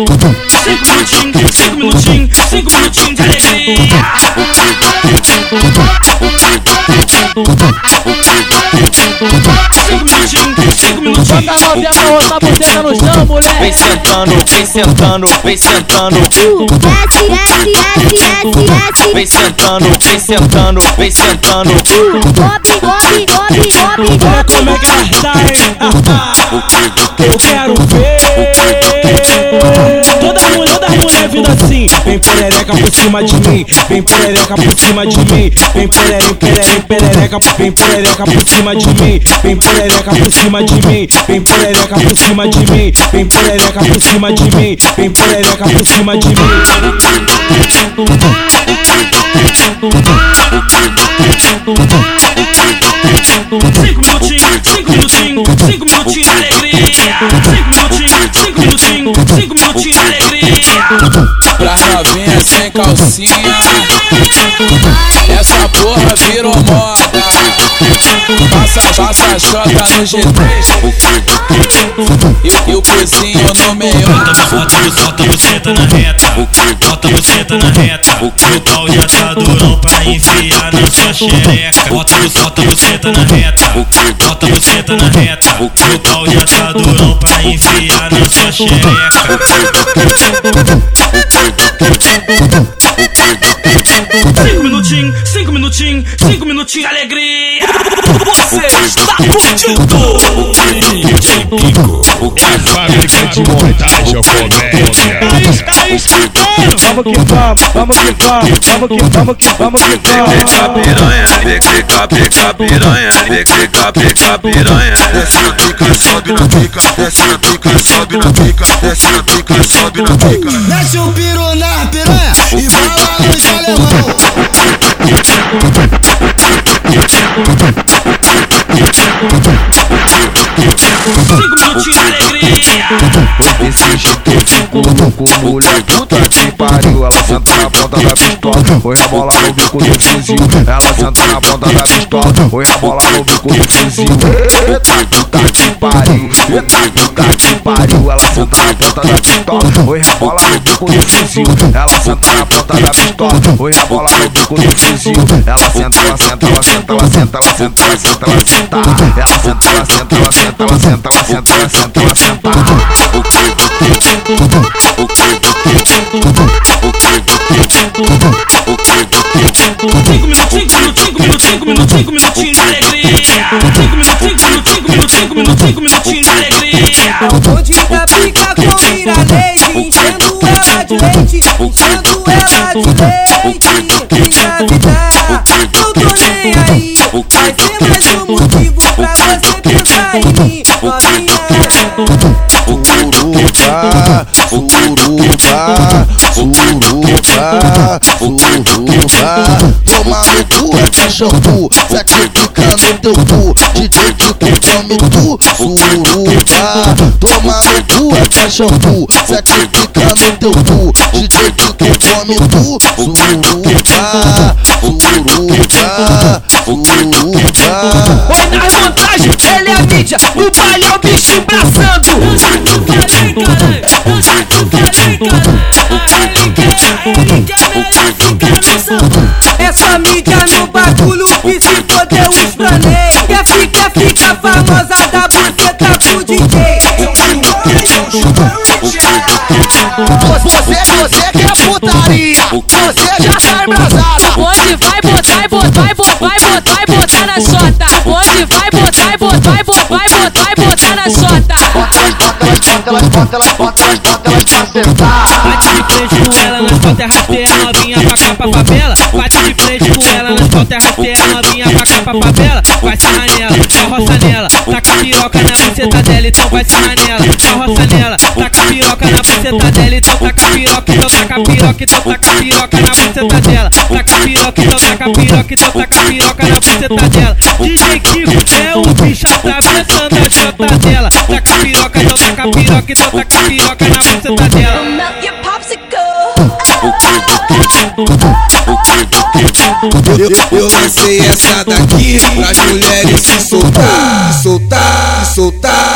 cinco minutinhos, cinco minutinhos, cinco minutinhos de alegria. Cinco minutinhos, cinco minutinhos. Bota a novinha pra roçar a buceta no chão, moleque. Vem sentando, vem sentando, vem sentando. Desce. Vem sentando, vem sentando, vem sentando. Sobe, sobe, sobe, Olha sobe. como é que ela tá, hein? Eu quero ver. Vem perereca por cima de mim. Vem perereca por cima de mim. Vem perere, perere, perereca. Vem perereca por cima de mim. Vem perereca por cima de mim. Vem perereca por cima de mim. Vem perereca por cima de mim. Vem perereca por cima de mim. Novinha sem calcinha Essa porra virou moda Passa, passa a chota no G3 Eu, eu cozinho no meio Bota, bota você tá na reta, bota você tá na reta. O pau já tá durão pra enfiar na sua xereca. Bota, bota você tá na reta, bota você tá na reta. O pau já tá durão pra enfiar na sua xereca. Cinco minutinhos, cinco minutinhos, cinco minutinhos alegria. Você está curtindo. A fábrica de montagem ou comédia. Vamos que vamos, vamos que vamos, vamos que vamos que vamos que vamos. piranha, pica, pica, piranha, pica, pica, piranha. Desce na pica, sobe na pica, desce na pica, sobe na pica, desce na pica, sobe na pica. Mete o piru na piranha e fala nos alemão. Cinco minutinhos de alegria. Eu fico louco, mulher puta que pariu. Ela senta na ponta da pistola, oi rebola no bico do fuzil. Ela senta na ponta da pistola, oi rebola no bico do fuzil. Eita puta que pariu, eita puta que pariu. Ela senta na ponta da pistola, oi rebola no bico do fuzil. Ela senta na ponta da pistola, oi rebola no bico do fuzil. Ela senta, ela senta, ela senta, ela senta, ela senta, ela senta, ela senta. Ela senta, ela senta, ela senta, ela senta, ela senta, ela senta, ela senta. Cinco minutinhos, cinco minutinhos, cinco minutinhos, cinco minutinhos de alegria. Cinco minutinhos, cinco minutinos, cinco minutinhos, cinco minutinhos de alegria. O bonde da pica com mira-leite Enchendo ela de leite, enchendo ela de leite Suruba, suruba, suruba. Toma no cu essa shampoo, sacrifica no teu cu. DJ que consome tu, suruba. Toma no cu essa shampoo, sacrifica no teu cu. DJ que consome tu, suruba, suruba, suruba. Oi, na remontagem, ele é mídia, no baile é o bicho embraçando. Essa mídia no bagulho que se fodeu os planei Quer ficar, fica famosa da buceta pro DJ Você, você que é putaria, você já tá embrasada. Onde vai botar e botar e botar e botar e botar na chota? Onde vai botar e botar e botar e botar botar na chota? Elas, bota elas, bota elas, bota elas, bota sentar. Bate de frente com ela nas costas, rasteira novinha pra cá pra favela. Bate de frente com ela nas costas, rasteira novinha pra cá pra favela. Vai sarrar nela, só roça nela. Taca piroca na buceta dela, então vai sarrar nela. Só roça nela, taca piroca na buceta dela, então taca piroca, então taca piroca, então taca piroca na buceta dela. Taca piroca, então taca piroca, então taca piroca na buceta dela. DJ Kiko é o bicho atravessando então taca piroca na buceta dela. Eu, eu lancei essa daqui pras mulheres se soltar, soltar.